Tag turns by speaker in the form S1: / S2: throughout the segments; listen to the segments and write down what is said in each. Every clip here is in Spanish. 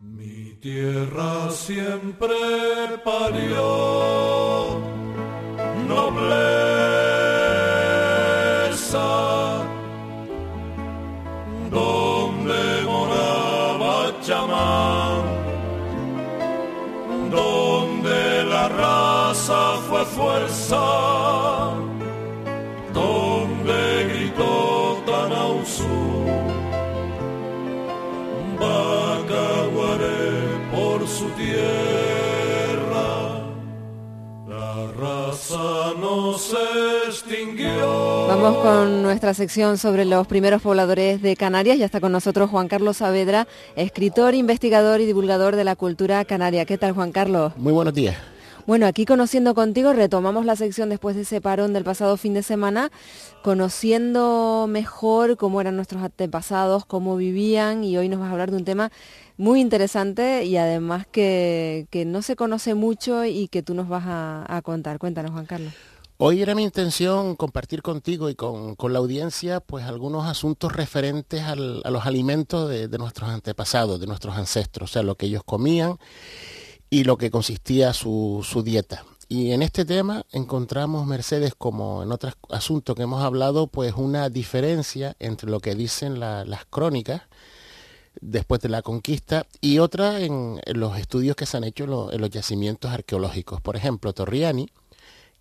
S1: Mi tierra siempre parió
S2: con nuestra sección sobre los primeros pobladores de Canarias. Ya está con nosotros Juan Carlos Saavedra, escritor, investigador y divulgador de la cultura canaria. ¿Qué tal, Juan Carlos?
S3: Muy buenos días.
S2: Bueno, aquí conociendo contigo retomamos la sección después de ese parón del pasado fin de semana, conociendo mejor cómo eran nuestros antepasados, cómo vivían y hoy nos vas a hablar de un tema muy interesante y además que, que no se conoce mucho y que tú nos vas a, a contar. Cuéntanos, Juan Carlos.
S3: Hoy era mi intención compartir contigo y con, con la audiencia pues algunos asuntos referentes a los alimentos de, nuestros antepasados, de nuestros ancestros, o sea, lo que ellos comían y lo que consistía su, su, dieta. Y en este tema encontramos, Mercedes, como en otros asuntos que hemos hablado, pues una diferencia entre lo que dicen la, las crónicas después de la conquista y otra en, los estudios que se han hecho en los yacimientos arqueológicos. Por ejemplo, Torriani,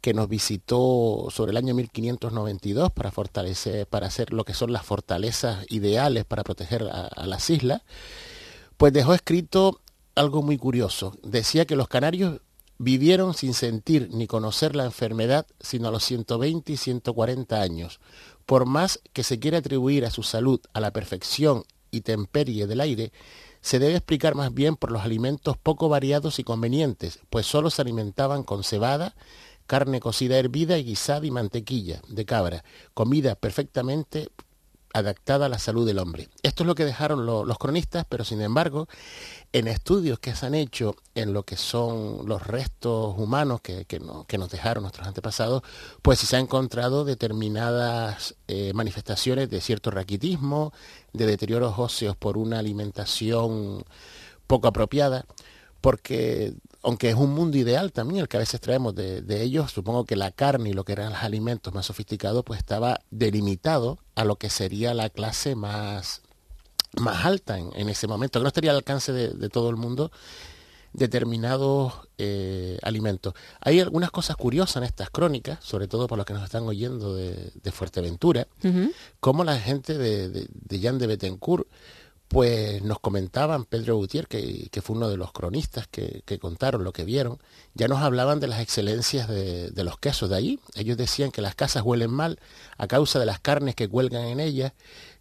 S3: que nos visitó sobre el año 1592 para fortalecer, para hacer lo que son las fortalezas ideales para proteger a, a las islas, pues dejó escrito algo muy curioso. Decía que los canarios vivieron sin sentir ni conocer la enfermedad sino a los 120 y 140 años. Por más que se quiera atribuir a su salud a la perfección y temperie del aire, se debe explicar más bien por los alimentos poco variados y convenientes, pues solo se alimentaban con cebada, carne cocida hervida y guisada y mantequilla de cabra, comida perfectamente adaptada a la salud del hombre. Esto es lo que dejaron lo, los cronistas, pero sin embargo, en estudios que se han hecho en lo que son los restos humanos que, que, que nos dejaron nuestros antepasados, pues se han encontrado determinadas eh, manifestaciones de cierto raquitismo, de deterioros óseos por una alimentación poco apropiada, porque aunque es un mundo ideal también el que a veces traemos de, de, ellos, supongo que la carne y lo que eran los alimentos más sofisticados, pues estaba delimitado a lo que sería la clase más, más alta en, en ese momento, que no estaría al alcance de, de todo el mundo determinados eh, alimentos. Hay algunas cosas curiosas en estas crónicas, sobre todo por los que nos están oyendo de, de Fuerteventura, uh -huh. como la gente de, de, de Jan de Betancourt pues nos comentaban Pedro Gutiérrez, que, fue uno de los cronistas que, que, contaron lo que vieron, ya nos hablaban de las excelencias de, de, los quesos de allí. Ellos decían que las casas huelen mal a causa de las carnes que cuelgan en ellas,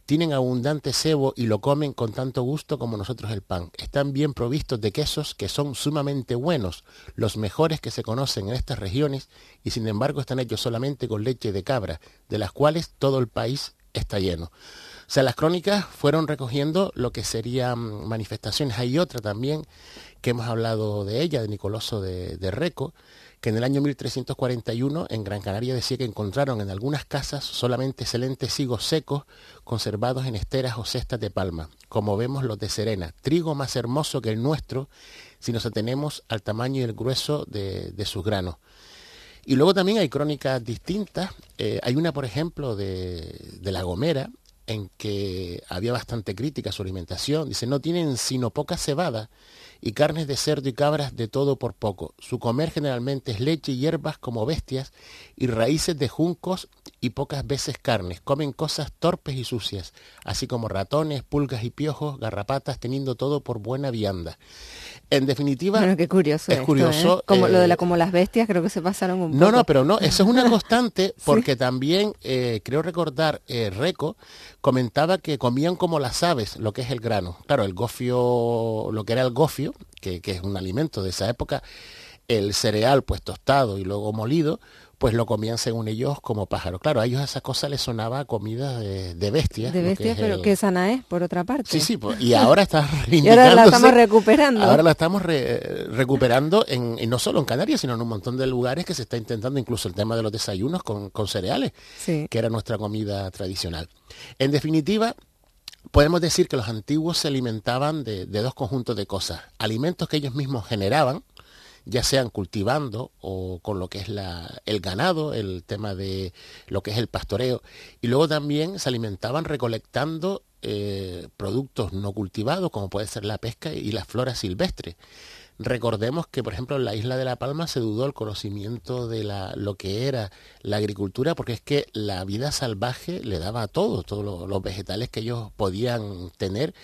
S3: tienen abundante cebo y lo comen con tanto gusto como nosotros el pan. Están bien provistos de quesos que son sumamente buenos, los mejores que se conocen en estas regiones, y sin embargo están hechos solamente con leche de cabra, de las cuales todo el país está lleno. O sea, las crónicas fueron recogiendo lo que serían manifestaciones. Hay otra también que hemos hablado de ella, de Nicoloso de, de, Reco, que en el año 1341 en Gran Canaria decía que encontraron en algunas casas solamente excelentes higos secos conservados en esteras o cestas de palma, como vemos los de Serena, trigo más hermoso que el nuestro si nos atenemos al tamaño y el grueso de, sus granos. Y luego también hay crónicas distintas. Eh, hay una, por ejemplo, de, de La Gomera, en que había bastante crítica a su alimentación. Dice, no tienen sino poca cebada y carnes de cerdo y cabras de todo por poco. Su comer generalmente es leche y hierbas como bestias y raíces de juncos y pocas veces carnes. Comen cosas torpes y sucias, así como ratones, pulgas y piojos, garrapatas, teniendo todo por buena vianda. En definitiva,
S2: Bueno, qué curioso.
S3: es
S2: esto,
S3: curioso,
S2: ¿eh? Como lo de
S3: eh,
S2: la, como las bestias, creo que se pasaron un poco.
S3: No, no, pero no, eso es una constante porque también eh, creo recordar, eh, Reco comentaba que comían como las aves, lo que es el grano. Claro, el gofio, lo que era el gofio, que, que es un alimento de esa época, el cereal pues tostado y luego molido, pues lo comían según ellos como pájaro. Claro, a ellos esa cosa les sonaba a comida de, de bestias.
S2: de
S3: que
S2: bestias,
S3: es
S2: pero
S3: el-
S2: que sana es, por otra parte.
S3: Sí, sí, pues, y ahora está
S2: Y ahora la estamos recuperando.
S3: Ahora la estamos re- recuperando en, y no solo en Canarias, sino en un montón de lugares que se está intentando incluso el tema de los desayunos con, con cereales,
S2: Sí.
S3: que era nuestra comida tradicional. En definitiva, podemos decir que los antiguos se alimentaban de, dos conjuntos de cosas. Alimentos que ellos mismos generaban, ya sean cultivando o con lo que es el ganado, el tema de lo que es el pastoreo. Y luego también se alimentaban recolectando eh, productos no cultivados, como puede ser la pesca y la flora silvestre. Recordemos que, por ejemplo, en la isla de La Palma se dudó el conocimiento de la, lo que era la agricultura, porque es que la vida salvaje le daba a todo, todos lo- los vegetales que ellos podían tener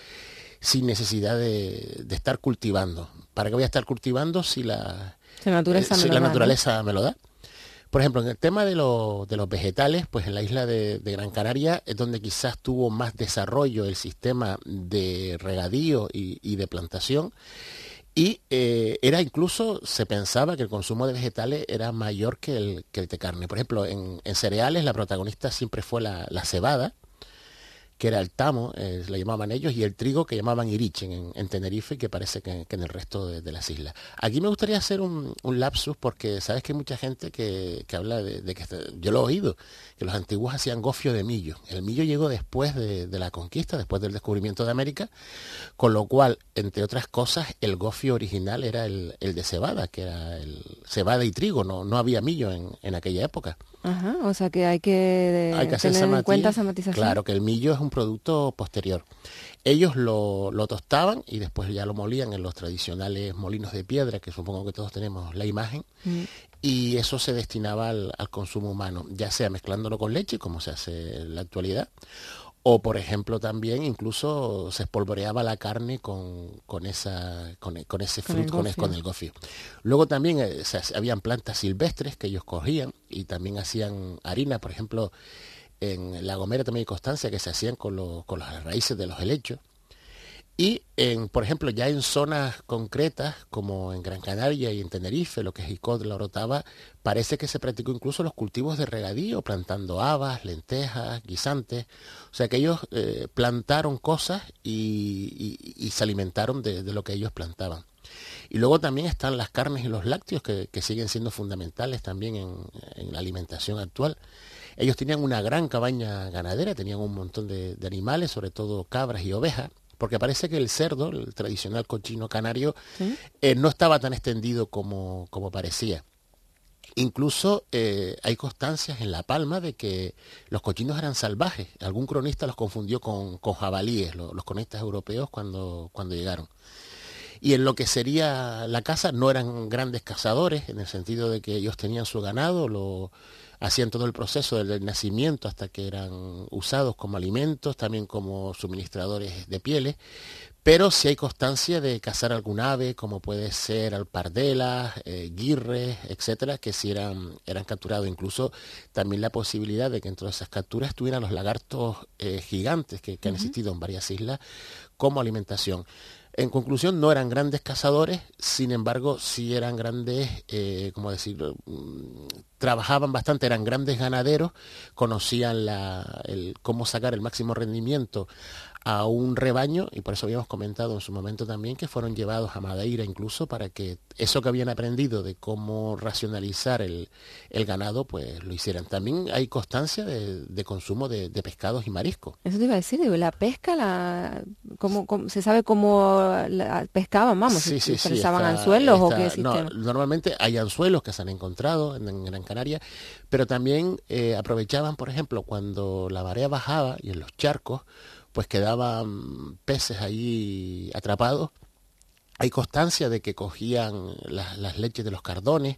S3: sin necesidad de, de estar cultivando. ¿Para qué voy a estar cultivando si la,
S2: La naturaleza
S3: eh,
S2: me
S3: si
S2: lo
S3: la
S2: da, ¿no?
S3: naturaleza me lo da? Por ejemplo, en el tema de, lo- de los vegetales, pues en la isla de, de Gran Canaria es donde quizás tuvo más desarrollo el sistema de regadío y, y de plantación. Y eh, era incluso, se pensaba que el consumo de vegetales era mayor que el, que de carne. Por ejemplo, en, en cereales la protagonista siempre fue la, la cebada, que era el tamo, eh, le llamaban ellos, y el trigo que llamaban irichen en, en Tenerife, que parece que, en el resto de, las islas. Aquí me gustaría hacer un, lapsus porque sabes que hay mucha gente que, que habla de, que, este- yo lo he oído, que los antiguos hacían gofio de millo. El millo llegó después de, la conquista, después del descubrimiento de América, con lo cual, entre otras cosas, el gofio original era el, el de cebada, que era el cebada y trigo, no, no había millo en, en aquella época.
S2: Ajá, o sea que hay que,
S3: Hay que hacer
S2: tener en cuenta esa matización.
S3: Claro, que el millo es un producto posterior. Ellos lo, lo tostaban y después ya lo molían en los tradicionales molinos de piedra, que supongo que todos tenemos la imagen,
S2: Mm.
S3: y eso se destinaba al, al consumo humano, ya sea mezclándolo con leche, como se hace en la actualidad, o por ejemplo también incluso se espolvoreaba la carne con, con, esa, con, con ese fruto, con, el-
S2: gofio.
S3: con el gofio. Luego también eh, hace- habían plantas silvestres que ellos cogían y también hacían harina, por ejemplo, en La Gomera también hay constancia que se hacían con, lo- con las raíces de los helechos. Y, en, por ejemplo, ya en zonas concretas, como en Gran Canaria y en Tenerife, lo que es Icod, la Orotava, parece que se practicó incluso los cultivos de regadío, plantando habas, lentejas, guisantes. O sea que ellos eh, plantaron cosas y, y- se alimentaron de, de lo que ellos plantaban. Y luego también están las carnes y los lácteos que, que siguen siendo fundamentales también en, en la alimentación actual. Ellos tenían una gran cabaña ganadera, tenían un montón de animales, sobre todo cabras y ovejas, porque parece que el cerdo, el tradicional cochino canario, eh, no estaba tan extendido como, como parecía. Incluso eh, hay constancias en La Palma de que los cochinos eran salvajes. Algún cronista los confundió con, con jabalíes, lo- los cronistas europeos cuando, cuando llegaron. Y en lo que sería la caza no eran grandes cazadores, en el sentido de que ellos tenían su ganado, lo hacían todo el proceso desde el nacimiento hasta que eran usados como alimentos, también como suministradores de pieles, pero sí hay constancia de cazar algún ave, como puede ser alpardelas, eh, guirres, etcétera, que sí eran, eran capturados. Incluso también la posibilidad de que entre esas capturas estuvieran los lagartos eh, gigantes que, que han existido en varias islas como alimentación. En conclusión, no eran grandes cazadores, sin embargo, sí eran grandes, eh, ¿cómo decirlo? Mm, Trabajaban bastante, eran grandes ganaderos, conocían la- el, cómo sacar el máximo rendimiento a un rebaño y por eso habíamos comentado en su momento también que fueron llevados a Madeira incluso para que eso que habían aprendido de cómo racionalizar el, el ganado pues lo hicieran. También hay constancia de, de consumo de, de pescados y mariscos.
S2: Eso te iba a decir, digo, la pesca, la, ¿cómo, cómo- se sabe cómo la pescaban? Vamos,
S3: Sí, sí, sí,
S2: ¿utilizaban
S3: está-
S2: anzuelos o qué
S3: no, normalmente hay anzuelos que se han encontrado en, en Gran Canaria, pero también eh, aprovechaban, por ejemplo, cuando la marea bajaba y en los charcos, pues quedaban peces ahí atrapados hay constancia de que cogían las leches de los cardones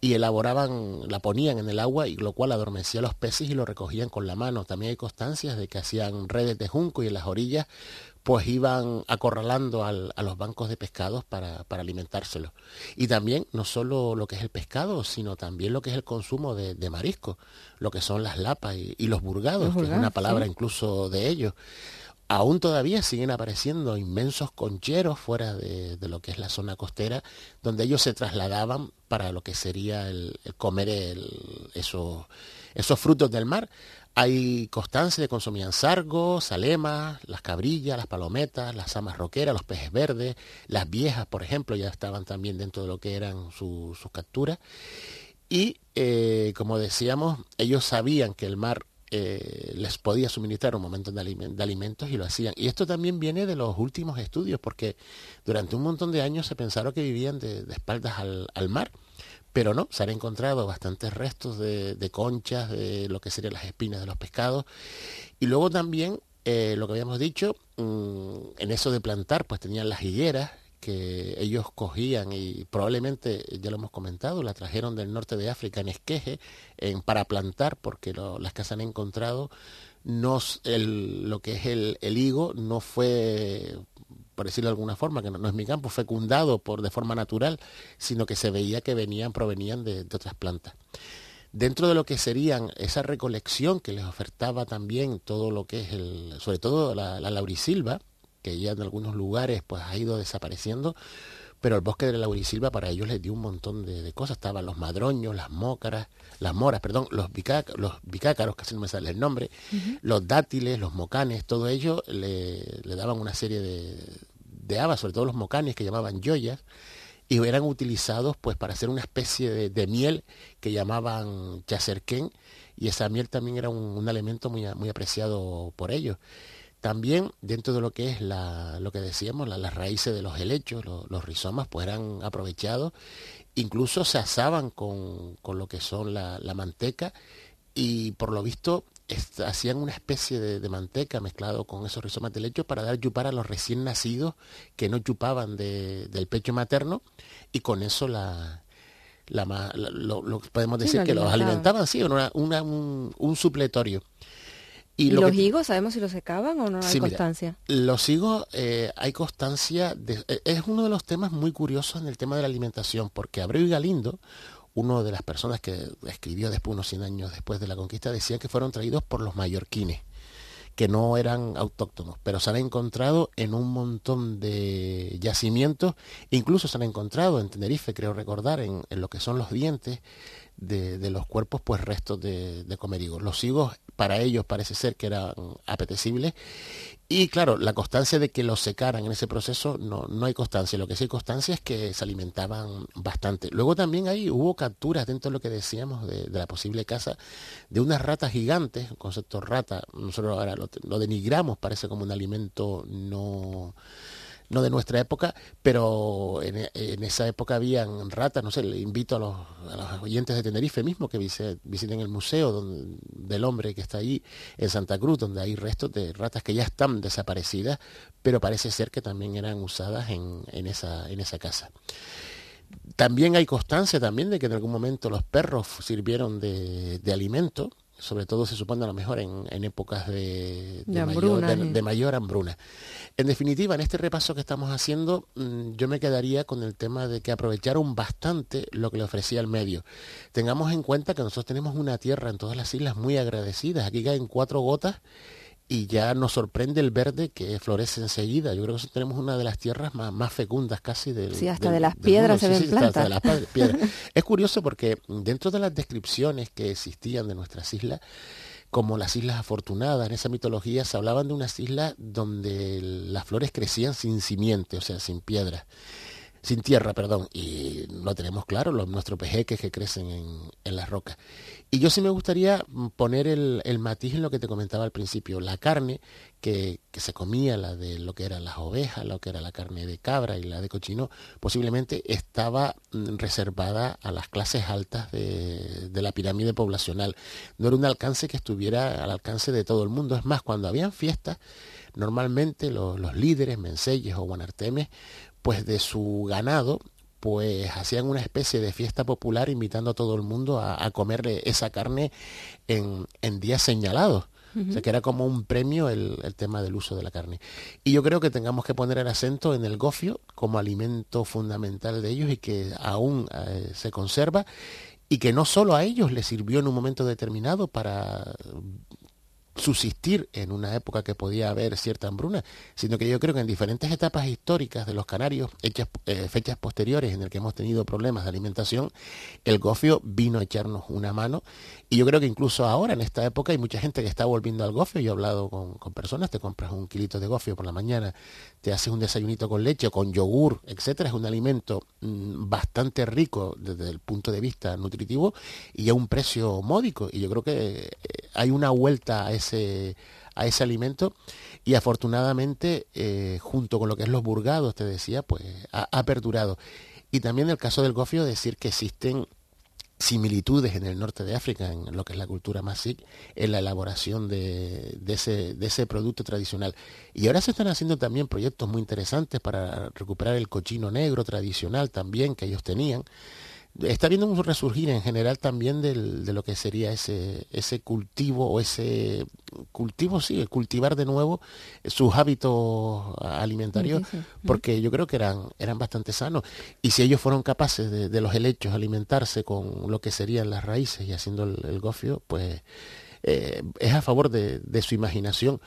S3: y elaboraban, la ponían en el agua y lo cual adormecía a los peces y lo recogían con la mano. También hay constancias de que hacían redes de junco y en las orillas pues iban acorralando a los bancos de pescados para, para, alimentárselos. Y también no solo lo que es el pescado, sino también lo que es el consumo de, marisco, lo que son las lapas y, los burgados, que es una palabra incluso de ellos aún todavía siguen apareciendo inmensos concheros fuera de, lo que es la zona costera, donde ellos se trasladaban para lo que sería el, comer esos, esos frutos del mar. Hay constancia de consumían sargos, salemas, las cabrillas, las palometas, las amas roqueras, los pejes verdes, las viejas, por ejemplo, ya estaban también dentro de lo que eran sus capturas. Y, eh, como decíamos, ellos sabían que el mar eh, les podía suministrar un momento de, alimentos y lo hacían. Y esto también viene de los últimos estudios, porque durante un montón de años se pensaron que vivían de, espaldas al, mar, pero no, se han encontrado bastantes restos de, conchas, de lo que serían las espinas de los pescados. Y luego también, eh, lo que habíamos dicho, mm, en eso de plantar, pues tenían las higueras, que ellos cogían y probablemente, ya lo hemos comentado, la trajeron del norte de África en esqueje para plantar porque las que se han encontrado, no, el, lo que es el, higo no fue, por decirlo de alguna forma, que no, es mi campo, fecundado por, de forma natural, sino que se veía que venían, provenían de, otras plantas. Dentro de lo que serían esa recolección que les ofertaba también todo lo que es el, sobre todo la, la laurisilva, que ya en algunos lugares pues ha ido desapareciendo, pero el bosque de la laurisilva para ellos les dio un montón de, cosas. Estaban los madroños, las mócaras, las moras, perdón, los, bicácaros, los bicácaros, casi no me sale el nombre, los dátiles, los mocanes, todo ello le, daban una serie de, de habas, sobre todo los mocanes que llamaban joyas, y eran utilizados pues para hacer una especie de, miel que llamaban chacerquén, y esa miel también era un, elemento muy, muy apreciado por ellos. También dentro de lo que es la, lo que decíamos, las raíces de los helechos, los rizomas, pues eran aprovechados, incluso se asaban con, lo que son la, manteca y por lo visto hacían una especie de, manteca mezclado con esos rizomas de helecho para dar chupar a los recién nacidos que no chupaban del pecho materno y con eso la, lo, podemos decir que los alimentaban, sí, una, un, un supletorio.
S2: ¿Y, los higos sabemos si los secaban o no hay constancia?
S3: los higos eh, hay constancia, de, eh, es uno de los temas muy curiosos en el tema de la alimentación, porque Abreu y Galindo, uno de las personas que escribió después, unos 100 años después de la conquista, decía que fueron traídos por los mallorquines que no eran autóctonos, pero se han encontrado en un montón de yacimientos, incluso se han encontrado en Tenerife, creo recordar, en, en lo que son los dientes de, los cuerpos, pues restos de, de comer higos. Los higos para ellos parece ser que eran apetecibles. Y claro, la constancia de que los secaran en ese proceso no, no hay constancia. Lo que sí hay constancia es que se alimentaban bastante. Luego también ahí hubo capturas dentro de lo que decíamos de, la posible caza de unas ratas gigantes, el concepto rata, nosotros ahora lo denigramos, parece como un alimento no no de nuestra época, pero en, esa época habían ratas, no sé, le invito a los, oyentes de Tenerife mismo que visiten el museo del hombre que está ahí en Santa Cruz, donde hay restos de ratas que ya están desaparecidas, pero parece ser que también eran usadas en, esa, casa. También hay constancia también de que en algún momento los perros sirvieron de alimento, sobre todo se supone a lo mejor en, épocas de, mayor, hambruna. En definitiva, en este repaso que estamos haciendo, mm, yo me quedaría con el tema de que aprovecharon bastante lo que le ofrecía el medio. Tengamos en cuenta que nosotros tenemos una tierra en todas las islas muy agradecidas. Aquí caen cuatro gotas y ya nos sorprende el verde que florece enseguida. Yo creo que tenemos una de las tierras más, fecundas casi del
S2: Sí, hasta de las piedras se ven plantas.
S3: es curioso porque dentro de las descripciones que existían de nuestras islas, como las Islas Afortunadas, en esa mitología se hablaban de unas islas donde las flores crecían sin simiente, o sea, sin piedras sin tierra, perdón, y lo tenemos claro, los, nuestros pejeques que crecen en, en las rocas. Y yo sí me gustaría poner el, el, matiz en lo que te comentaba al principio, la carne que, que, se comía, la de lo que eran las ovejas, lo que era la carne de cabra y la de cochino, posiblemente estaba mm, reservada a las clases altas de, de la pirámide poblacional. No era un alcance que estuviera al alcance de todo el mundo. Es más, cuando habían fiestas, normalmente los, los líderes, menseyes o guanartemes, pues de su ganado pues hacían una especie de fiesta popular invitando a todo el mundo a, a comer esa carne en, en días señalados. O sea, que era como un premio el, el, tema del uso de la carne. Y yo creo que tengamos que poner el acento en el gofio como alimento fundamental de ellos y que aún eh, se conserva y que no solo a ellos les sirvió en un momento determinado para subsistir en una época que podía haber cierta hambruna, sino que yo creo que en diferentes etapas históricas de los canarios, hechas, eh, fechas posteriores en el que hemos tenido problemas de alimentación, el gofio vino a echarnos una mano. Y yo creo que incluso ahora en esta época hay mucha gente que está volviendo al gofio, yo he hablado con, personas, te compras un kilito de gofio por la mañana, te haces un desayunito con leche con yogur, etcétera, es un alimento mmm, bastante rico desde el punto de vista nutritivo y a un precio módico. Y yo creo que eh, hay una vuelta a a ese alimento. Y afortunadamente eh, junto con lo que es los burgados te decía pues ha, perdurado. Y también en el caso del gofio decir que existen similitudes en el norte de África, en lo que es la cultura masik, en la elaboración de, ese, de ese producto tradicional. Y ahora se están haciendo también proyectos muy interesantes para recuperar el cochino negro tradicional también que ellos tenían está viendo un resurgir en general también del, de lo que sería ese, ese cultivo o ese cultivo, sí, cultivar de nuevo sus hábitos alimentarios, sí, sí, sí. porque yo creo que eran, eran bastante sanos. Y si ellos fueron capaces de, de los helechos alimentarse con lo que serían las raíces y haciendo el, el gofio, pues eh, es a favor de, de su imaginación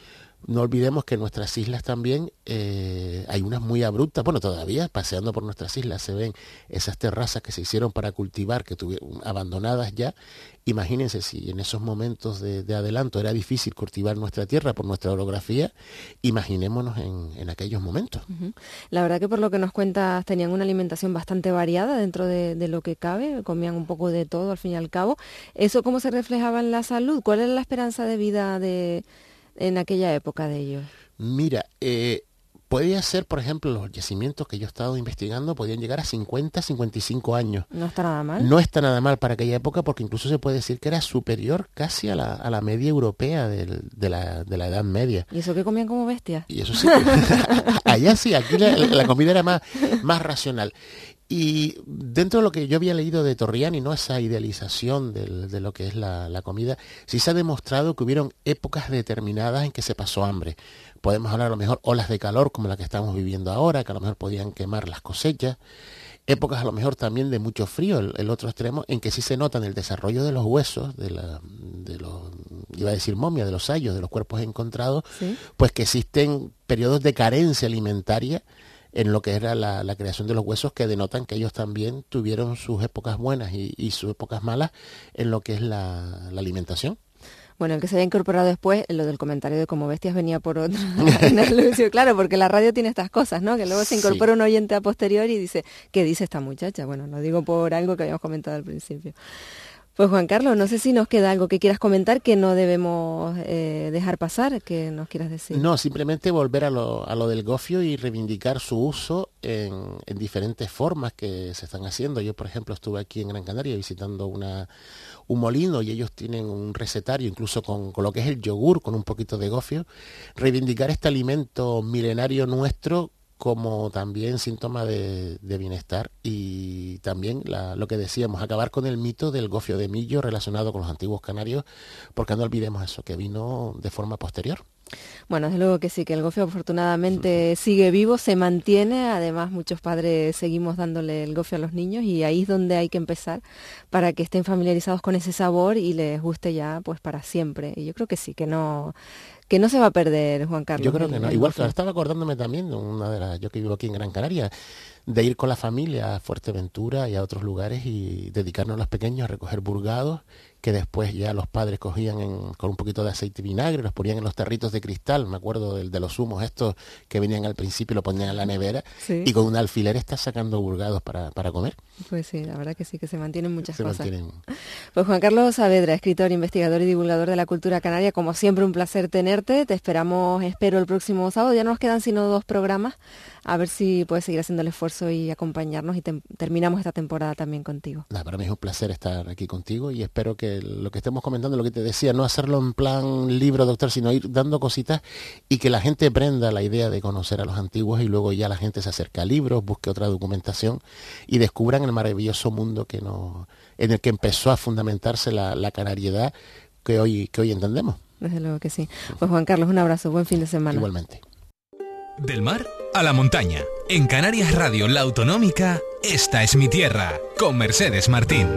S3: no olvidemos que en nuestras islas también eh, hay unas muy abruptas, bueno, todavía paseando por nuestras islas se ven esas terrazas que se hicieron para cultivar, que tuvieron abandonadas ya. Imagínense si en esos momentos de, de, adelanto era difícil cultivar nuestra tierra por nuestra orografía, imaginémonos en, en aquellos momentos.
S2: La verdad que por lo que nos cuentas tenían una alimentación bastante variada dentro de, de lo que cabe, comían un poco de todo al fin y al cabo. ¿Eso cómo se reflejaba en la salud? ¿Cuál era la esperanza de vida de en aquella época de ellos?
S3: Mira, eh, podía ser, por ejemplo, los yacimientos que yo he estado investigando podían llegar a 50, 55 años.
S2: No está nada mal.
S3: No está nada mal para aquella época porque incluso se puede decir que era superior casi a la, a la media europea de, de, la, de la Edad Media.
S2: ¿Y eso que comían como bestias?
S3: Y eso sí, allá sí, aquí la, la comida era más, más racional. Y dentro de lo que yo había leído de Torriani, ¿no? esa idealización del, de lo que es la, la, comida, sí se ha demostrado que hubieron épocas determinadas en que se pasó hambre. Podemos hablar a lo mejor olas de calor como la que estamos viviendo ahora, que a lo mejor podían quemar las cosechas. Épocas a lo mejor también de mucho frío, el, el otro extremo, en que sí se nota en el desarrollo de los huesos, de, la, de los, iba a decir momia, de los hallos, de los cuerpos encontrados, ¿Sí? pues que existen periodos de carencia alimentaria en lo que era la, la, creación de los huesos que denotan que ellos también tuvieron sus épocas buenas y, y sus épocas malas en lo que es la, la, alimentación.
S2: Bueno, el que se haya incorporado después, lo del comentario de como bestias venía por otro claro, porque la radio tiene estas cosas, ¿no? Que luego se incorpora sí. un oyente a posteriori y dice, ¿qué dice esta muchacha? Bueno, lo digo por algo que habíamos comentado al principio. Pues Juan Carlos, no sé si nos queda algo que quieras comentar que no debemos eh, dejar pasar, que nos quieras decir.
S3: No, simplemente volver a lo, a lo del gofio y reivindicar su uso en, en, diferentes formas que se están haciendo. Yo, por ejemplo, estuve aquí en Gran Canaria visitando una, un molino y ellos tienen un recetario, incluso con, con lo que es el yogur, con un poquito de gofio. Reivindicar este alimento milenario nuestro como también síntoma de, bienestar y también lo que decíamos, acabar con el mito del gofio de millo relacionado con los antiguos canarios, porque no olvidemos eso, que vino de forma posterior.
S2: Bueno, desde luego que sí, que el gofio afortunadamente sigue vivo, se mantiene, además muchos padres seguimos dándole el gofio a los niños y ahí es donde hay que empezar para que estén familiarizados con ese sabor y les guste ya pues para siempre. Y yo creo que sí, que no que no se va a perder, Juan Carlos.
S3: Yo creo que no. Igual que estaba acordándome también de una de las, yo que vivo aquí en Gran Canaria, de ir con la familia a Fuerteventura y a otros lugares y dedicarnos a los pequeños a recoger burgados que después ya los padres cogían en, con un poquito de aceite y vinagre, los ponían en los tarritos de cristal, me acuerdo de, de los humos estos que venían al principio y lo ponían en la nevera, sí. y con un alfiler está sacando burgados para, para, comer.
S2: Pues sí, la verdad que sí, que se mantienen muchas
S3: se
S2: cosas.
S3: Mantienen...
S2: Pues Juan Carlos Saavedra, escritor, investigador y divulgador de la cultura canaria, como siempre un placer tener tenerte. Te esperamos, espero, el próximo sábado. Ya no nos quedan sino dos programas. A ver si puedes seguir haciendo el esfuerzo y acompañarnos y terminamos esta temporada también contigo.
S3: para mí es un placer estar aquí contigo y espero que lo que estemos comentando, lo que te decía, no hacerlo en plan libro, doctor, sino ir dando cositas y que la gente prenda la idea de conocer a los antiguos y luego ya la gente se acerca a libros, busque otra documentación y descubran el maravilloso mundo que nos, en el que empezó a fundamentarse la, la canariedad que hoy, que hoy entendemos.
S2: Desde luego que sí. Pues Juan Carlos, un abrazo, buen fin de semana.
S3: Igualmente.
S4: Del mar a la montaña. En Canarias Radio La Autonómica, esta es mi tierra, con Mercedes Martín.